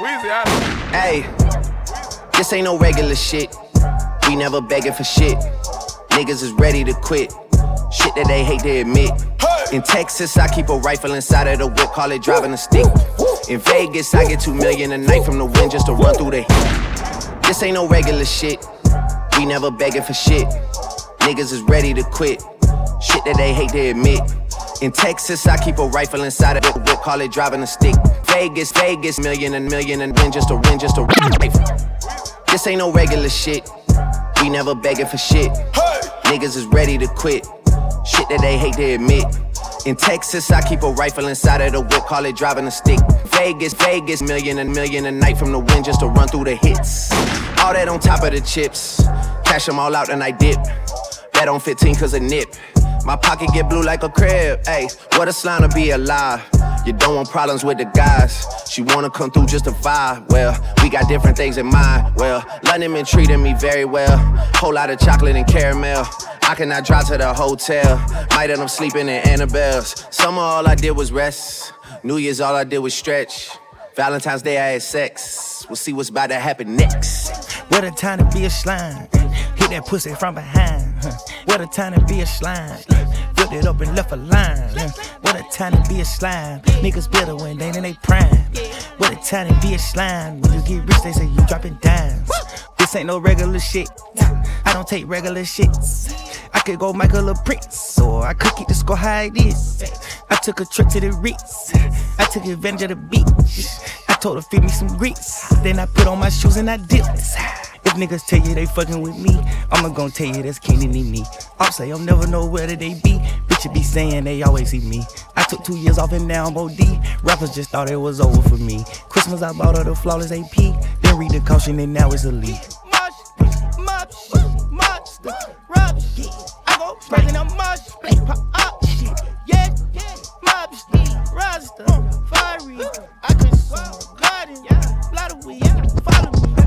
Hey, this ain't no regular shit. We never begging for shit. Niggas is ready to quit. Shit that they hate to admit. In Texas, I keep a rifle inside of the whip, call it driving a stick. In Vegas, I get two million a night from the Wynn just to run through the heat. This ain't no regular shit. We never begging for shit. Niggas is ready to quit. Shit that they hate to admit. In Texas, I keep a rifle inside of the whip, call it driving a stick. Vegas, Vegas, million and million and win just to win, just to rifle. This ain't no regular shit. We never begging for shit. Niggas is ready to quit. Shit that they hate to admit. In Texas, I keep a rifle inside of the whip, call it driving a stick. Vegas, Vegas, million and million a night from the Wynn just to run through the hits. All that on top of the chips. Cash them all out and I dip. Bet on 15 cause a nip. My pocket get blue like a crib. Ayy, what a slime to be alive. You don't want problems with the guys. She wanna come through just to vibe. Well, we got different things in mind. Well, London been treating me very well. Whole lot of chocolate and caramel. I cannot drive to the hotel. Might end up sleeping in Annabel's. Summer, all I did was rest. New Year's, all I did was stretch. Valentine's Day, I had sex. We'll see what's about to happen next. What a time to be a slime. Hit that pussy from behind. What a time to be a slime. Flipped it up and left a line. What a time to be a slime. Niggas better when they in they prime. What a time to be a slime. When you get rich, they say you dropping dimes. This ain't no regular shit. I don't take regular shits. I could go Michael or Prince, or I could keep the score high it is. I took a trip to the Ritz. I took advantage of the beach. I told her feed me some grease. Then I put on my shoes and I dipped. If niggas tell you they fucking with me, I'ma gon' tell you that's Kenny and me. I'll say I'll never know where they be. Bitches be saying they always see me. I took two years off and now I'm OD. Rappers just thought it was over for me. Christmas I bought her the flawless AP. Then read the caution and now it's elite. Mosh, mosh, monster, rub shit. I go breaking a mosh, pop up. Yeah, yeah, shit, rasta, fiery. I can swim, garden, lot of follow me.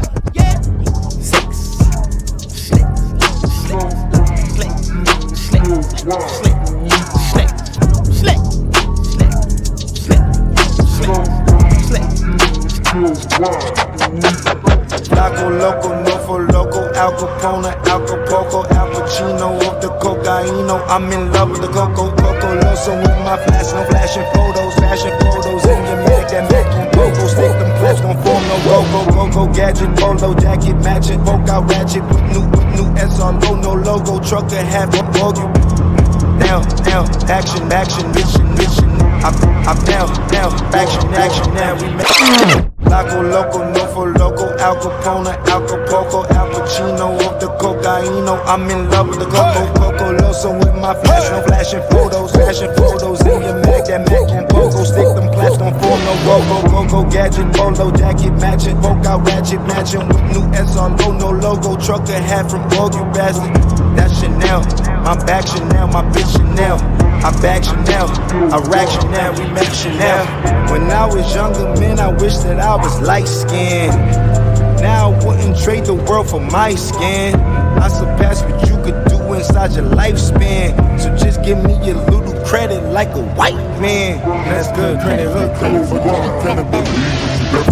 I'm in love with the coco, coco, loso with my flash, no flashing photos, flashing photos in your Mac, that Mac on Coco, stick them claps, don't form no go-go, go-go, gadget, polo, jacket, matching, poke out ratchet, with new, with new SRO, no logo, truck and half a bogey. Down, down, action, action, mission, mission. I'm, I'm down, down, action, action, now we make. Loco, loco, no for loco, Al Capone, Al Capoco, Al Pacino of the cocaino. I'm in love with the coco, coco, loso with my flash, no flashing photos, flashing photos in your Mac, that Mac on Coco, stick them claps, don't form no go-go, go-go, gadget, polo, jacket, matching, poke out ratchet, matching with new SRO, no logo, truck a hat from Vogue, you bastard. That's Chanel, my back Chanel, my bitch Chanel. I back Chanel, I rack Chanel, we make Chanel. When I was younger, man, I wish that I was light skinned. Now I wouldn't trade the world for my skin. I surpass what you could do inside your lifespan. So just give me a little credit like a white man. That's good credit, hood credit for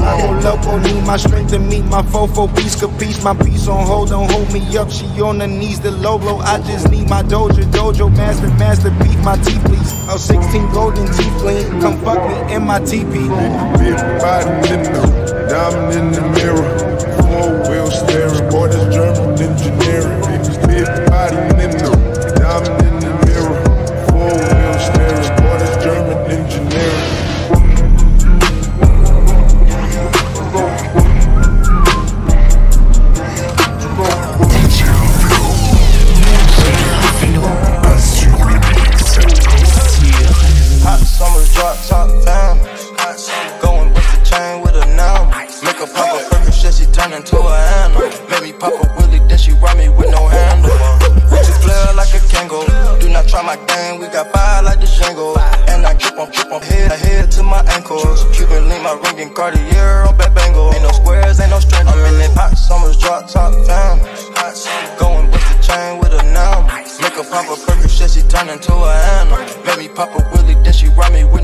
I go loco, need my strength to meet my fofo piece capiche. My piece on hold, don't hold me up. She on her knees, the low blow. I just need my dojo, dojo, master, master, beef my teeth, please. Oh, 16 golden teeth clean. Come fuck me in my teepee. Big body diamond in the mirror. Four wheel steering, boy, that's German engineering. Do my game, we got fire like the Django. And I grip on, grip on head, head to my ankles. Cuban link, my ring and Cartier on back. Ain't no squares, ain't no strangers. I'm in that hot summers, drop top down. Going with the chain with a now. Make her pop a perfect shit, she turn into a animal. Make me pop a willy, then she ride me with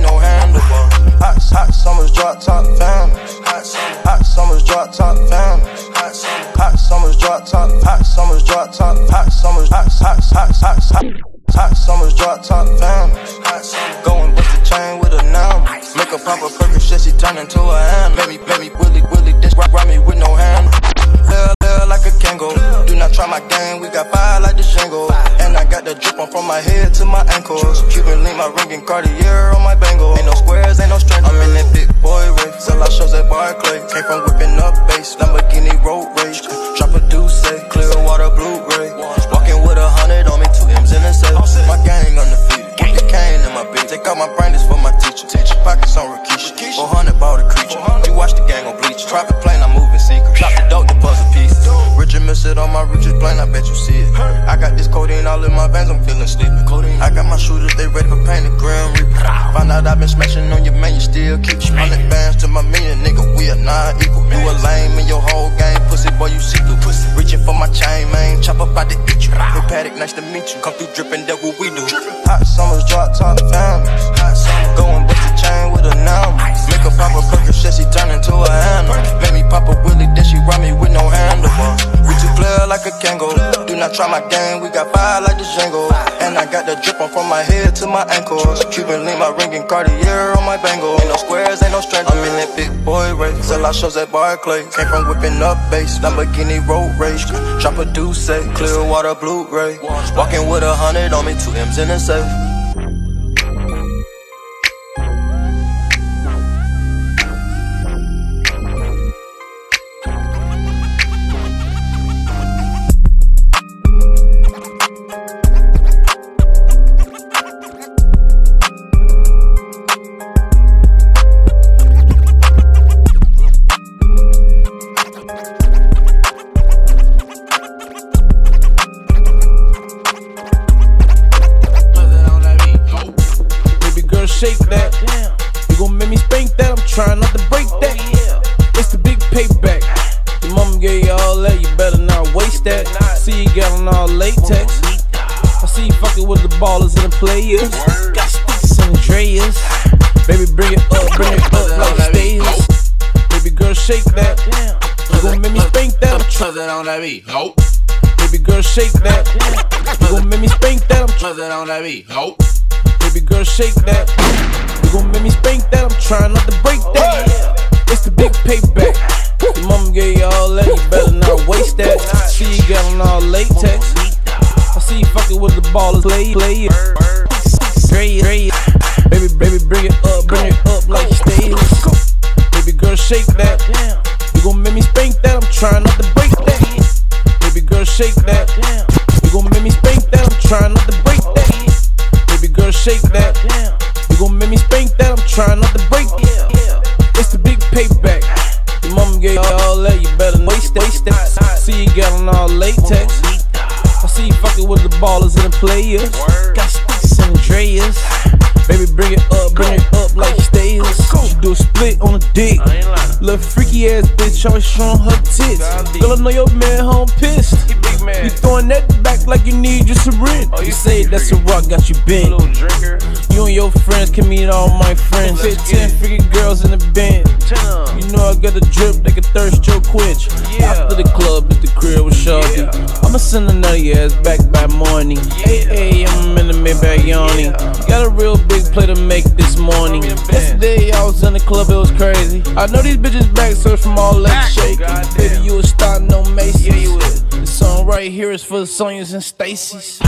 Richard miss it on my richest plane, I bet you see it. I got this codeine all in my veins, I'm feeling sleepy. I got my shooters, they ready for pain, the Grim Reaper. Find out I've been smashing on your man, you still keep Hundred bands to my million, nigga, we are not equal. You a lame in your whole game, pussy boy, you see through. Pussy. Reaching for my chain, man, chop up out to eat you. Hey, Paddock, nice to meet you. Come through dripping, that what we do. Hot summers, drop top families. Hot summer, going bust the chain with a number. Make pop a perkin, shit, she turn into a handle. Make me pop a willy, then she ride me with no handlebars. We two player like a Kango. Do not try my game, we got fire like the Django. And I got the drip on from my head to my ankles. Cuban link, my ring and Cartier on my bangle. Ain't no squares, ain't no strangers. I'm in that big boy race. Sell out shows at Barclay. Came from whipping up bass, Lamborghini road rage. Drop a deuce, clear water, blue ray. Walking with a hundred on me, two M's in the safe. Players. Got sticks Andreas. Baby, bring it up, bring it up like stairs. Baby girl, shake that. You gon' make me spank that. I'm Trust it on that beat. Nope. Baby girl, shake that. You gon' make me spank that. I'm Trust it on that beat. Nope. Baby girl, shake that. You gon' make me spank that. I'm trying not to break that. It's the big payback. Your mama gave you all that. You better not waste that. See you got on all latex. Fucking with the ballers. Play, play it. Straight, straight. Baby, baby, bring it up, bring it up like stairs. Baby girl, shake that. You gon' make me spank that. I'm trying not to break that. Baby girl, shake that. You gon' make me spank that. I'm trying not to break that. Baby girl, shake that. You gon' make me spank that. I'm trying not to break it. It's the big payback. Your mama gave you all that. You better. Waste that. See you got on all latex. See fucking with the ballers and the players. Got sticks and Andreas. Baby, bring it up, bring it up like stairs. She do a split on the dick. Little freaky ass bitch, always showing her tits. Girl, I know your man home pissed. You throwing that back like you need your syringe. You say that's a rock, got you bent. You and your friends can meet all my friends. Fit 10 freaky girls in the band. You know I got the drip that can thirst your quench. After the club, at the crib with Shawty. I'ma send another ass back by morning. Hey, hey, I'm in the Maybach yawning. Got a real big play to make this morning. Yesterday I was in the club, it was crazy. I know these bitches back search from all legs shaking. Baby, you a star, no Macy's. This song right here is for the Sonyas and Stacy's.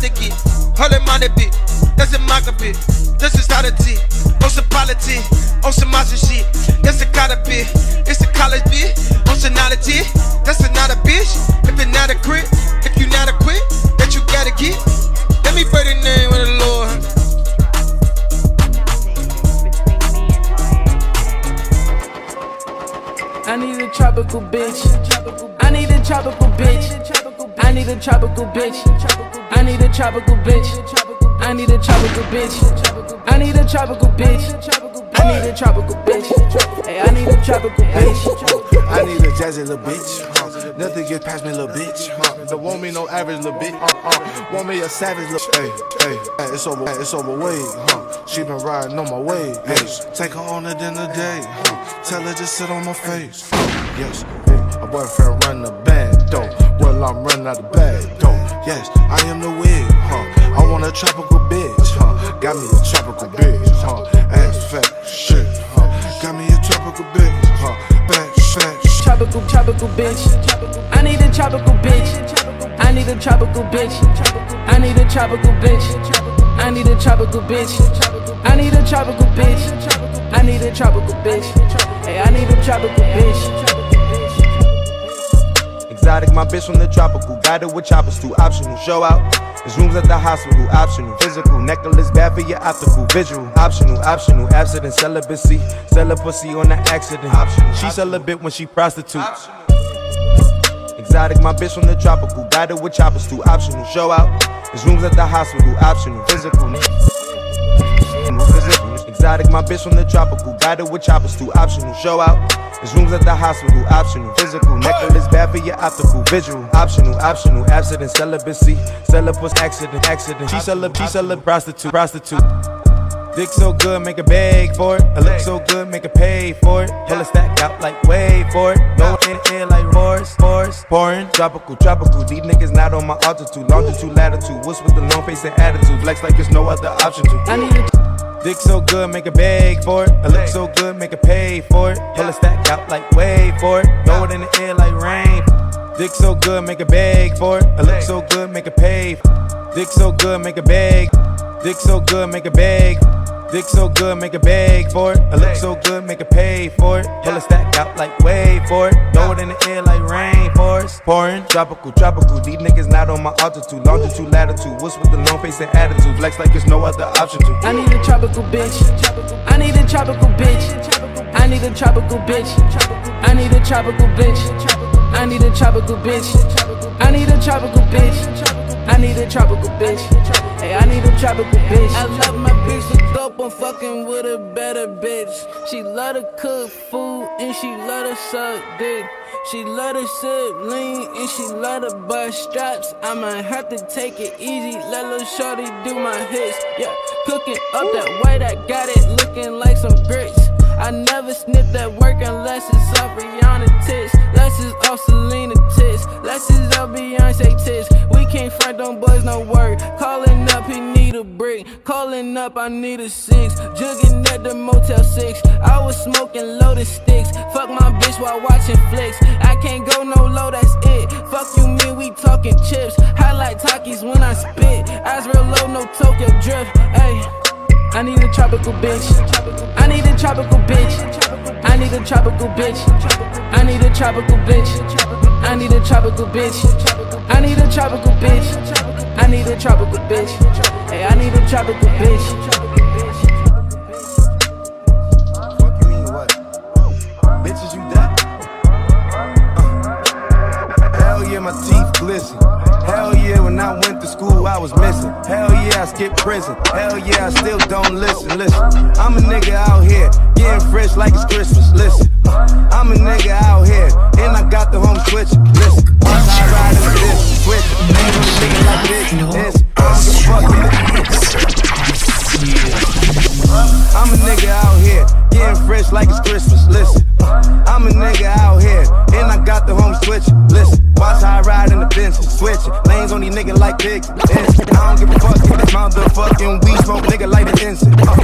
To get? Hold it, mind a bit. That's a mock. This is how the tea. On politics. On some. That's a gotta be. It's a college bit. On sonality. That's another bitch. If you're not a crit. If you're not a quit. That you gotta get. Let me pray the name of the Lord. I need a tropical bitch. I need a tropical bitch. I need a tropical bitch. I need a tropical bitch. I need a tropical bitch. I need a tropical bitch. I need a tropical bitch. Hey, I need a tropical bitch. I need a jazzy little bitch. Nothing gets past me, little bitch. Don't want me no average little bitch. Uh, uh. Want me a savage little. Hey, hey, hey, it's over, it's over way. Huh? She been riding on my way. Yes, take her on it in the day. Huh? Tell her just sit on my face. Yes, hey, my boyfriend run the though. Well, I'm running out the bag though. Yes, I am the wig. Huh? I want a tropical bitch. Huh? Got me a tropical bitch. Huh? Ass fat shit. Huh? Got me a tropical bitch. Huh? Back fat. Tropical, tropical bitch. I need a tropical bitch. I need a tropical bitch. I need a tropical bitch. I need a tropical bitch. I need a tropical bitch. I need a tropical bitch. Hey, I need a tropical bitch. Exotic, my bitch from the tropical. Guided with choppers, too optional. Show out. There's rooms at the hospital, optional. Physical, necklace bad for your optical. Visual, optional, optional. Abstinent, celibacy. Pussy on the accident. Optional. She sell a bit when she prostitute. Exotic, my bitch from the tropical. Guided with choppers, too optional. Show out. There's rooms at the hospital, optional. Physical. Physical. Exotic, my bitch from the tropical. Guided with choppers, too optional. Show out. There's rooms at the hospital, optional. Physical, necklace bad for your optical. Visual, optional, optional. Abstinent, celibacy. Sell a accident, accident. She sell a, she sell a prostitute, prostitute. Dick so good, make a beg for it. I look so good, make a pay for it. Hella stack out like way for it. No in air like horse, horse. Pouring, tropical, tropical. These niggas not on my altitude. Longitude, latitude. What's with the long face and attitude? Flex like there's no other option to. I need a Dick so good, make a beg for it. I look so good, make a pay for it. Hella stack out like wait for it. Throw it in the air like rain. Dick so good, make a beg for it. I look so good, make a pay. Dick so good, make a beg. Dick so good, make a beg. Dick so good, make a beg for it. I look so good, make a pay for it. Pull a stack out like wait for it. Throw it in the air like rain forest. Pouring, tropical, tropical. These niggas not on my altitude. Longitude, latitude. What's with the long face and attitude? Flex like there's no other option to. I need a tropical bitch. I need a tropical bitch. I need a tropical bitch. I need a tropical bitch. I need a tropical bitch. I need a tropical bitch. I need a tropical bitch. Hey, I need a tropical bitch. I love my bitch to dope. I'm fucking with a better bitch. She love to cook food and she love to suck dick. She love to sip lean and she love to bust straps. I might have to take it easy. Let lil' shorty do my hits. Yeah, cooking up that white. I got it looking like some grits. I never snip that work unless it's off Rihanna tits. Less is off Selena tits. Less is off Beyonce tits. We can't front on boys, no word. Calling up, he need a brick. Calling up, I need a six. Jugging at the Motel 6. I was smoking loaded sticks. Fuck my bitch while watching flicks. I can't go no low, that's it. Fuck you, me, we talking chips. Highlight talkies when I spit. Eyes real low, no Tokyo drift. Ayy. I need a tropical bitch. I need a tropical bitch. I need a tropical bitch. I need a tropical bitch. I need a tropical bitch. I need a tropical bitch. I need a tropical bitch. Hey, I need a tropical bitch. Bitches, you die. Uh. Hell yeah, my teeth glisten. Hell yeah, when I went to school, I was missing. Hell yeah, I skipped prison. Hell yeah, I still don't listen. Listen, I'm a nigga out here, getting fresh like it's Christmas. Listen, I'm a nigga out here, and I got the home switch. Listen, once I ride in this, no nigga like this. This, a. I'm a big. I don't give a fuck if this motherfucking weed smoke nigga like an incense. Uh,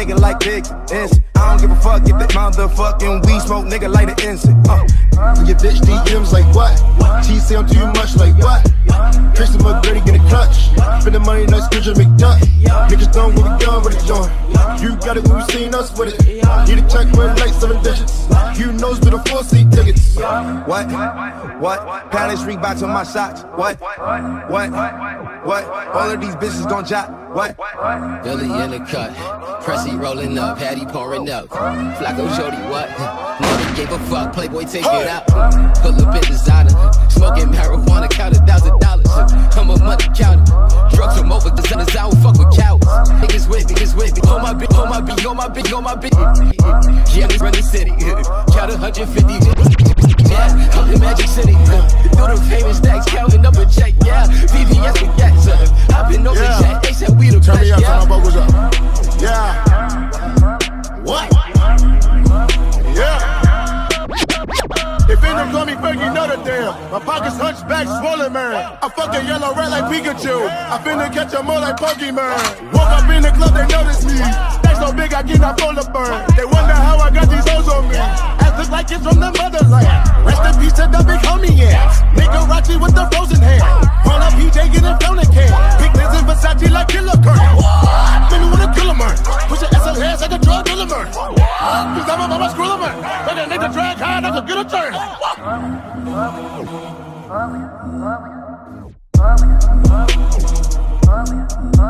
niggas like big inch. I don't give a fuck if that motherfucking weed smoke nigga like an incense. Uh. Your bitch DMs like what? She say I'm too much like what? Tracy McGrady get a clutch. Spend the money like Scrooge McDuck. Niggas don't get it done with it joint. You got it when you seen us with it. Need a check with like seven digits. You know it's four seat tickets. What? What? Palace Reeboks on my socks. What? What? What? All of these bitches gon' jot. What? Billy in the cut. Pressy rolling up. Hattie pouring up. Flacco Jody, what? Never gave a fuck. Playboy, take it out. Pull up in designer. Smoking marijuana, count a thousand dollars. I'm a money counter. Drugs from over designers, I don't fuck with cowards. Niggas with niggas with me. On my bitch, on my bitch, on my bitch, on my bitch. Yeah, let's run the city. Count 150. Yeah, I'm in Magic City. Uh, Through the famous stacks, counting up a check. Yeah, VVS with gas. I've been over yeah. jet. They said we the Turn best. me up, yeah. turn my vocals up. Yeah. What? Yeah. If in them call me Fergie Notre Dame, my pockets hunchback, swollen man. I fuck a yellow rat like Pikachu. I finna catch a more like Pokemon. Woke up in the club, they notice me. So big, I cannot fold a burn. They wonder how I got these hoes on me. Ass look like it's from the motherland. Rest in peace to the big homie ass. Nigga Rachi with the frozen hand. Run up PJ, get a flown can. Big Liz in Versace like Killer Kurt. Finna with a killer man. Push your SL hands like a drug dealer man. Cause I'm a mama screw man. Like a nigga drag high, I could get a turn. with my persona, mix with my designer. I'ma need that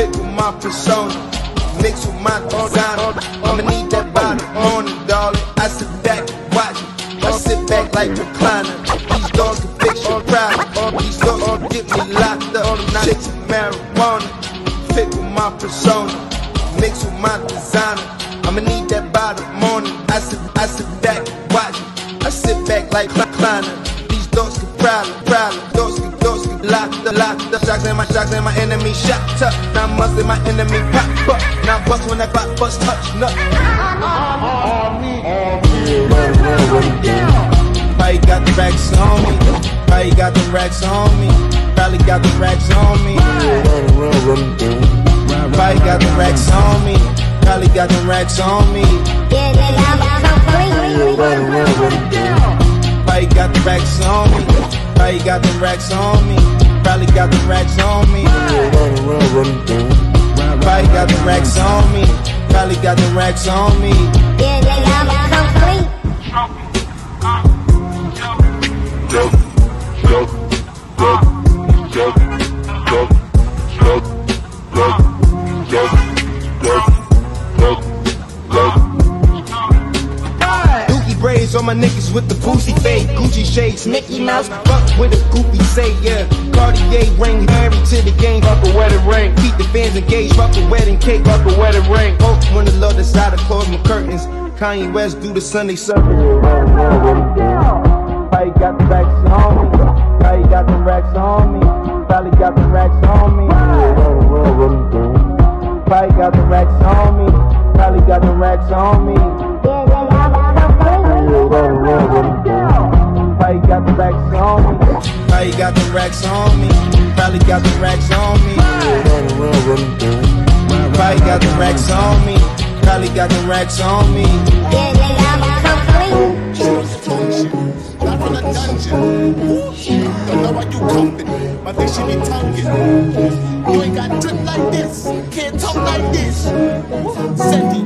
fit with my persona, mix with my designer. I'ma need that body the morning, darling. I sit back, watch it. I sit back like recliner. These doors can fix your problems. These doors can get me locked up. Chicks with marijuana, fit with my persona, mix with my designer. I'ma need that by the morning. I sit, I sit back, watch it. I sit back like recliner. These doors can problem, problem. Locked up, locked up. My shocks and my enemy shot up. Now must and my enemy pop up. Now bust when that clock bust touch nut. Probably got the racks on me. Probably got the racks on me. Probably got the racks on me. Probably got the racks on me. Probably got the racks on me. Yeah, nigga, I'm, I'm Probably got the racks on me. Probably got the racks on me. Probably got the racks on me. Probably got the racks on me. Probably got the racks on me. Yeah, nigga, I'm complete. Dookie my niggas with the boozy fade. Gucci shades, Mickey Mouse. Fuck with a goofy say, yeah. Cartier ring, married to the game. Fuck a wedding ring. Keep the fans engaged. Fuck a wedding cake. Fuck a wedding ring. Hope when the Lord decide to close my curtains. Kanye West do the Sunday service. Probably got the racks on me. Probably got the racks on me. Probably got the racks on me. Probably got the racks on me. Probably got the racks racks on me. Probably got the racks on me. Probably got the racks on me. Probably got the racks on me. Probably got the racks on me. Yeah, nigga, I'm complete. Not from the dungeon. Don't know why you coming. My bitch she be tonguing. You ain't got drip like this. Can't talk like this. Sandy,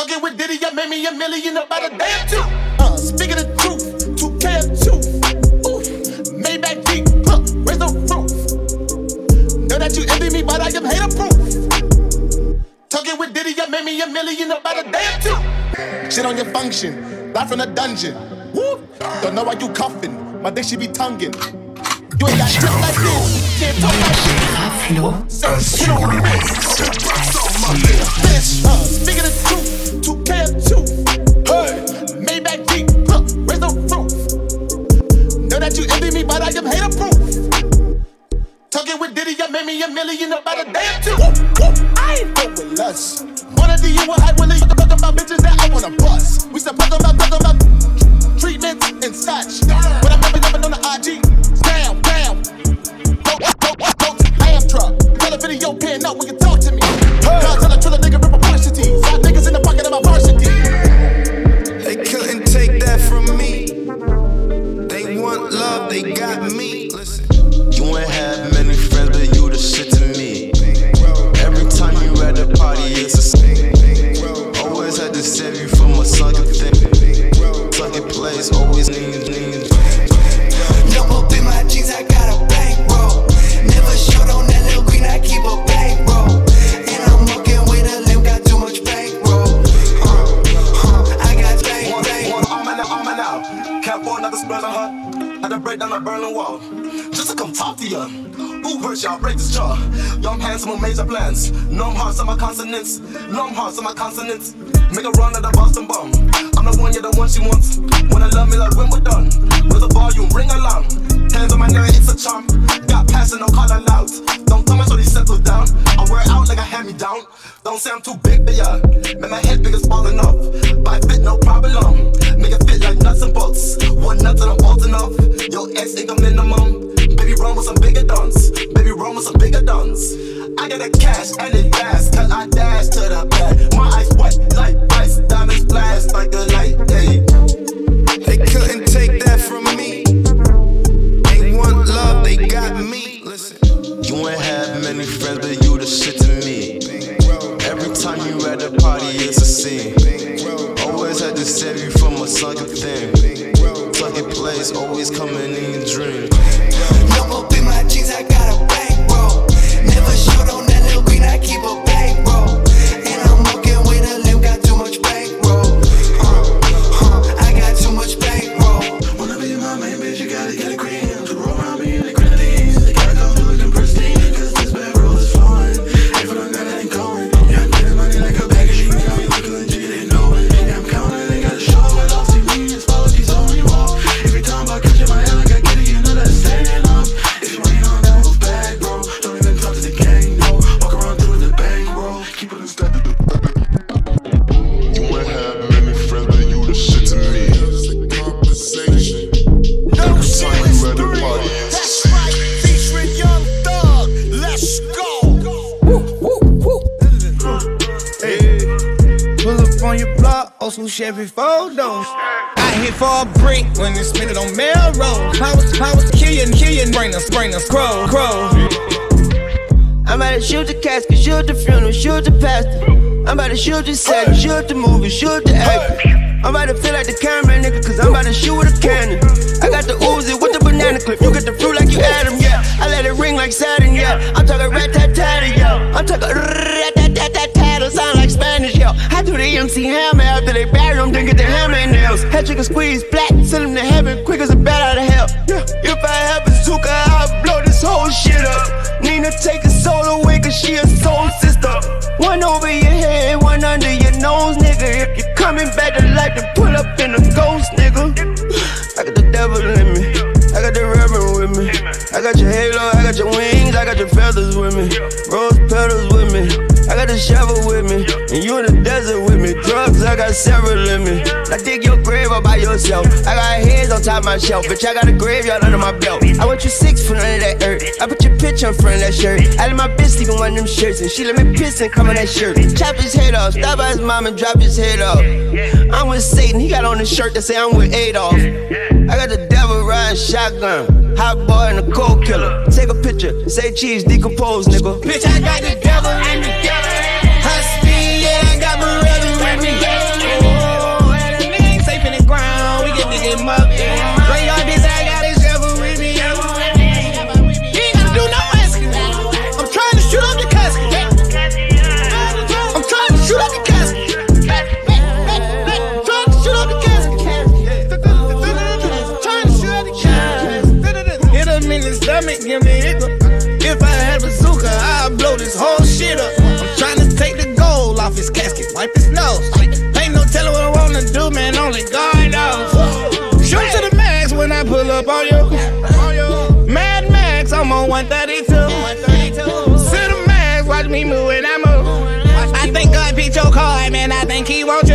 Talking with Diddy, I made me a million about a day or two. Uh, speaking the truth. 2K2. Ooh, Maybach Jeep. Huh, where's the roof? Know that you envy me, but I am hater proof. Talking with Diddy, I made me a million about a day or two. Shit on your function, not from the dungeon. Woo! Don't know why you cuffing, my dick should be tonguing. You ain't got drip like this, can't talk like this. Say, hit Bitch, uh, speaking truth, 2K2. Hey, Maybach where's the roof? Know that you envy me, but I am hater proof. Talking with Diddy, I made me a million about a two. I ain't fuck with lust. Wanna do you a hype willy? Talking about bitches that I wanna bust. We still talking about, talking about treatments and such. But I'm never, never on the IG. To a video pan up when you talk to me. God, tell a trill a nigga rip a varsity. Five niggas in the pocket of my varsity. They couldn't take that from me. They want love, they got me. Listen. You ain't have many friends, but you the shit to me. Every time you at a party, it's a sin. Always had to save you from a sunken thing. Sunken place, always need, need. Break down a Berlin wall. Just to come talk to ya. Who hurt y'all? Break this jaw. Young handsome with major plans. No I'm on my consonants. No I'm on my consonants. Make a run at the Boston bomb. I'm the one, you're the one she wants. Wanna love me like when we're done. With the volume, ring alarm. Hands on my neck, it's a charm. Passion, no call aloud. Don't tell me so they settle down. I wear it out like a hand me down. Don't say I'm too big for ya. Make my head big as falling off. But I fit no problem. Make it fit like nuts and bolts. One nut that I'm bolting off. Yo, ex ain't I'm minimum. Baby, run with some bigger dons. Baby, run with some bigger dons. I got the cash and it fast, cause I dash to the back. My eyes white like ice, diamonds flash Oh, your block, also Chevy photos. I hit for a brick when they spin it on Melrose. Powers, powers, kill you, kill you, brain us, brain us, crow, crow. I'm about to shoot the casket, shoot the funeral, shoot the pastor. I'm about to shoot the set, shoot the movie, shoot the actor. I'm about to feel like the camera nigga, cause I'm about to shoot with a cannon. I got the Uzi with the banana clip, you get the fruit like you Adam, yeah. I let it ring like Saturn, yeah. I'm talking rat tat tat, yeah. I'm talking rat Spanish, yo. I do the MC hammer after they bury them, then get the hammer and nails. Head chicken squeeze, flat, send them to heaven, quick as a bat out of hell. Yeah. If I have a bazooka, I'll blow this whole shit up. Nina take a soul away, cause she a soul sister. One over your head, one under your nose, nigga. If you're coming back to life, then pull up in a ghost, nigga. I got the devil in me, I got the reverend with me. I got your halo, I got your wings, I got your feathers with me. Rose petals with me. I got the shovel with me, and you in the desert with me. Drugs, I got several in me. I dig your grave all by yourself. I got heads on top of my shelf, bitch. I got a graveyard under my belt. I want you six foot under that earth. I put your picture in front of that shirt. I let my bitch sleep in one of them shirts, and she let me piss and come on that shirt. Chop his head off, stop by his mom and drop his head off. I'm with Satan, he got on the shirt that say I'm with Adolf. I got the devil shotgun, hot boy and a cold killer. Take a picture, say cheese, decompose, nigga. Bitch, I got the devil in the High the stomach, give me hiccup. If I had a bazooka, I'd blow this whole shit up. I'm trying to take the gold off his casket, wipe his nose. Ain't no telling what I wanna do, man. Only God knows. Shoot to the max when I pull up on you. Mad Max, I'm on 132. Sit the max, watch me move when I move. I think God picked your card, man. I think he wants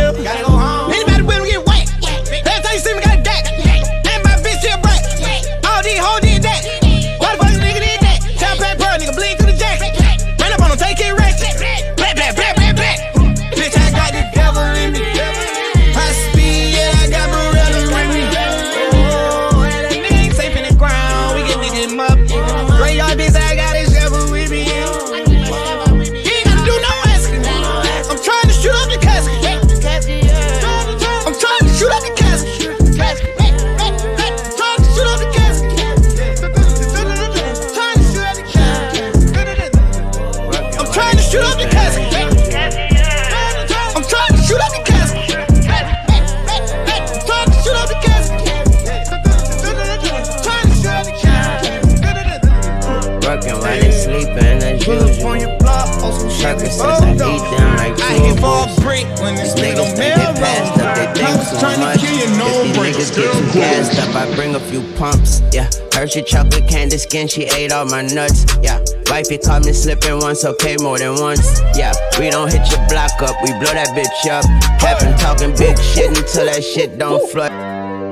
she ate all my nuts. Yeah, wifey caught me slipping once, okay, more than once. Yeah, we don't hit your block up, we blow that bitch up. Capping talking big shit until that shit don't flood.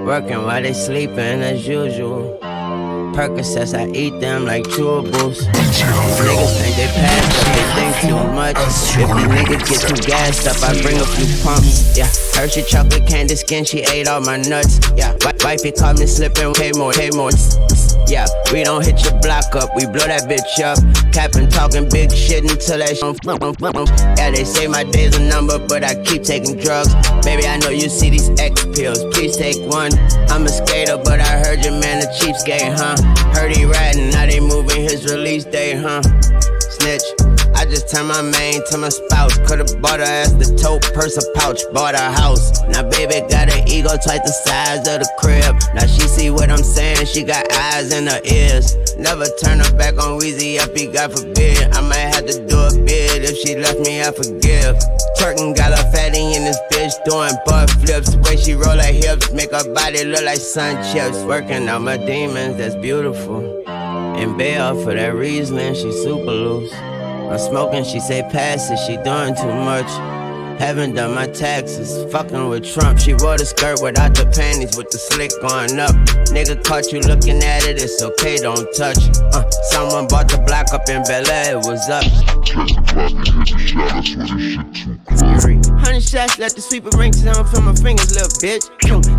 Working while they sleeping as usual. Percocets, I eat them like chewables. Niggas think they pass up, they think too much. If the niggas get too gassed up, I bring a few pumps. Yeah, Hershey chocolate candy skin, she ate all my nuts. Yeah, wifey caught me slipping, pay more, pay more. Yeah, we don't hit your block up, we blow that bitch up. Capping talking big shit until that shit. Yeah, they say my day's a number, but I keep taking drugs. Baby, I know you see these X pills, please take one. I'm a skater, but I heard your man a cheapskate, huh? Heard he riding, now they moving his release date, huh? Snitch. Just turned my main to my spouse. Could've bought her ass the tote, purse, a pouch, bought her house. Now baby got an ego twice the size of the crib. Now she see what I'm saying, she got eyes in her ears. Never turn her back on Weezy up, he God forbid. I might have to do a bid if she left me, I forgive. Turkin got a fatty in this bitch doing butt flips. Way she roll her hips, make her body look like sun chips. Working out my demons, that's beautiful. In bail for that reason, she super loose. I'm smoking, she say pass it, she doing too much. Haven't done my taxes, fucking with Trump. She wore the skirt without the panties, with the slick going up. Nigga caught you looking at it, it's okay, don't touch. Uh, someone bought the block up in Bel Air, it was up. Hundred shots, let the sweeper ring sound from my fingers, little bitch.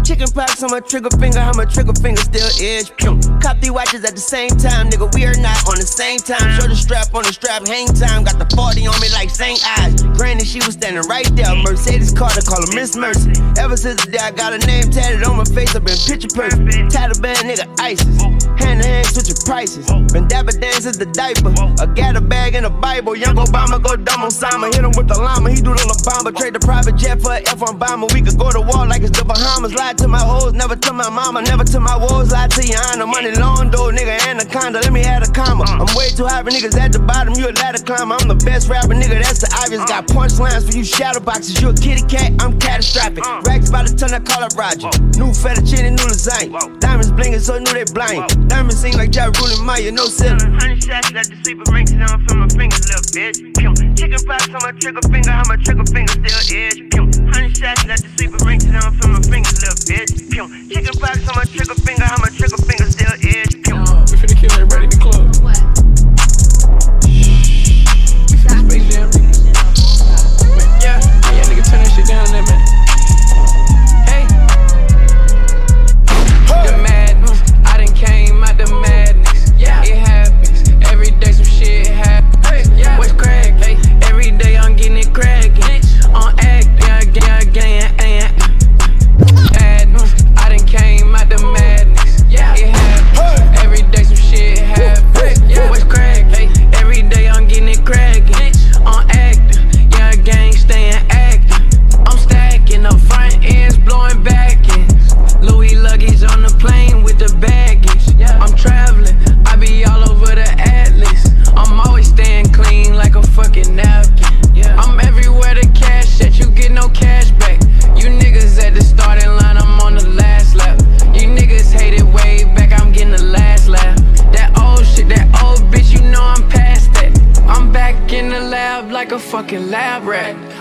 Chicken pox on my trigger finger, how my trigger finger still itch. Pew. Cop these watches at the same time, nigga. We are not on the same time. Show the strap on the strap, hang time. Got the 40 on me like St. Ides. Granny, she was standing right there. Mercedes Carter, call her Miss Mercy. Ever since the day I got her name tatted on my face, I've been picture perfect. Taliban nigga ISIS. Hand to hand switching prices. Been dapper dance is the diaper. I got a bag and a Bible. Young Obama go dumb on Simon. Hit him with the llama. He do the Obama. Trade the private jet for an F1 bomber. We could go to war like it's the Bahamas. Lie to my hoes, never to my mama, never to my woes. Lie to your honor. Money long though, nigga anaconda. Let me add a comma. I'm way too high for niggas at the bottom. You a ladder climber. I'm the best rapper, nigga. That's the obvious. Got punchlines for you shadow boxes. You a kitty cat. I'm catastrophic. Uh. Racks by the ton. I call up Roger. New fettuccine, new design. Diamonds blinking so new they blind. Diamonds sing like Jack Ruling Maya, no sip. Hundred shots at the sleeper rings down from my fingers, little bitch. Pimp. Chicken pops on my trigger finger, how my trigger finger still is. Pimp. Hundred shots at the sleeper rings down from my fingers, little bitch. Pimp. Chicken pops on my trigger finger, how my trigger finger still is.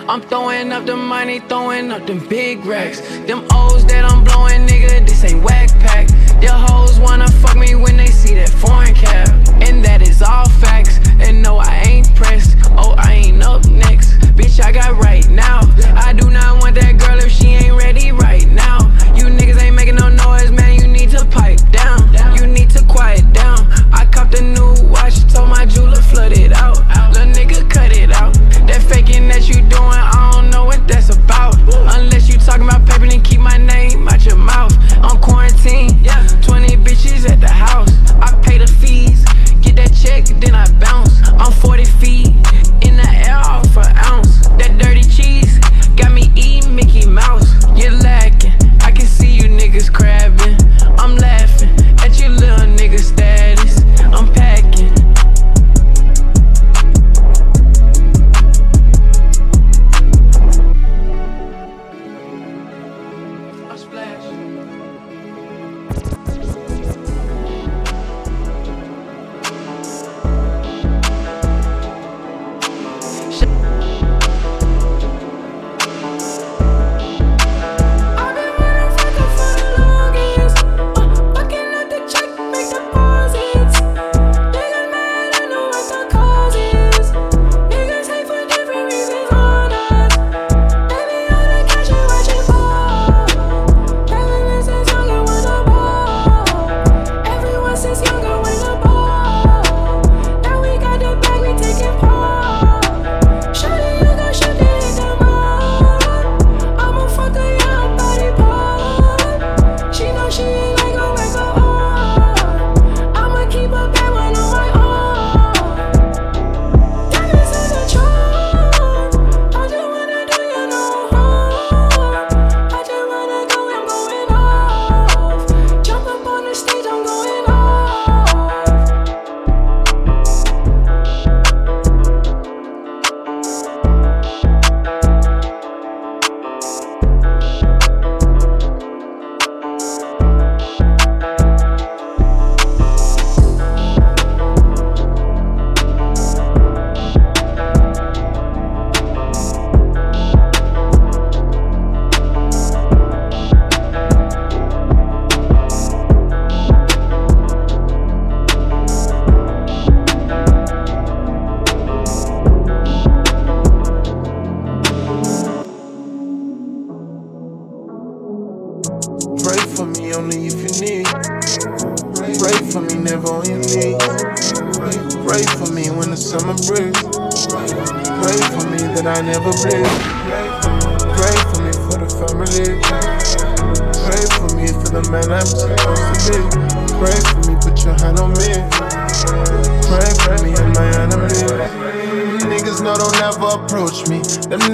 I'm throwing up the money, throwing up them big racks. Them O's that I'm blowing, nigga, this ain't whack pack. Your hoes wanna fuck me when they see that foreign cap. And that is all facts. And no, I ain't pressed. Oh, I ain't up next. Bitch, I got right now. I do not want that girl if she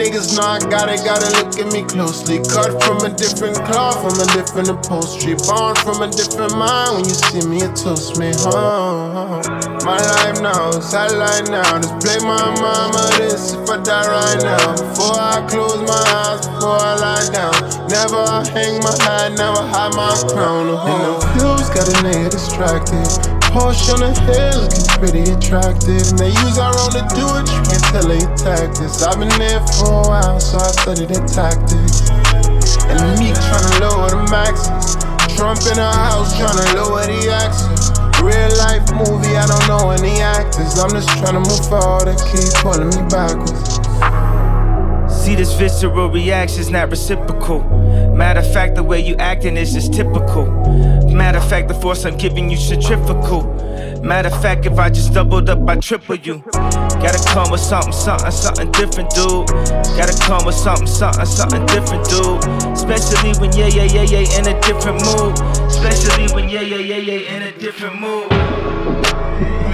niggas know I got it, gotta look at me closely. Cut from a different cloth, from a different upholstery. Born from a different mind when you see me, it toast me. Huh? My life now lie now. Just play my mama this if I die right now. Before I close my eyes, before I lie down. Never hang my head, never hide my crown. And the oh. views got a nigga distracted. Porsche on the hill looking pretty attractive. And they use our own to do it, you can't tell they tactics. I've been there for a while, so I studied their tactics. And me trying to lower the maxes. Trump in the house trying to lower the axes. Real life movie, I don't know any actors. I'm just trying to move forward and keep pulling me backwards. See this visceral reaction's not reciprocal. Matter of fact, the way you acting is just typical. Matter of fact, the force I'm giving you centrifugal. Matter of fact, if I just doubled up, I triple you. Gotta come with something, something, something different, dude. Gotta come with something, something, something different, dude. Especially when yeah, yeah, yeah, yeah, in a different mood. Especially when yeah, yeah, yeah, yeah, in a different mood.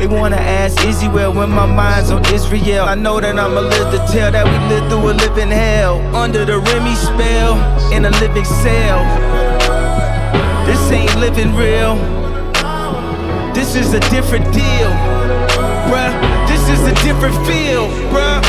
They wanna ask Izzy well when my mind's on Israel. I know that I'ma live to tell that we lived through a living hell. Under the Remy spell, in a living cell. This ain't living real. This is a different deal, bruh. This is a different feel, bruh.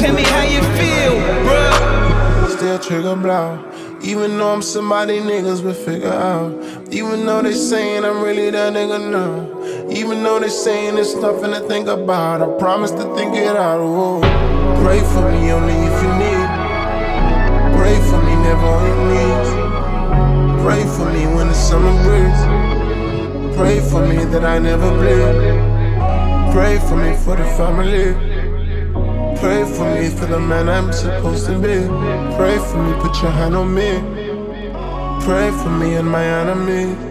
Tell me how you feel, bruh. Still trigger blow. Even though I'm somebody niggas will figure out. Even though they saying I'm really that nigga now. Even though they saying there's nothing to think about. I promise to think it out. Whoa. Pray for me only if you need. Pray for me never on your knees. Pray for me when the summer breeze. Pray for me that I never bleed. Pray for me for the family. Pray for me for the man I'm supposed to be. Pray for me, put your hand on me. Pray for me and my enemies.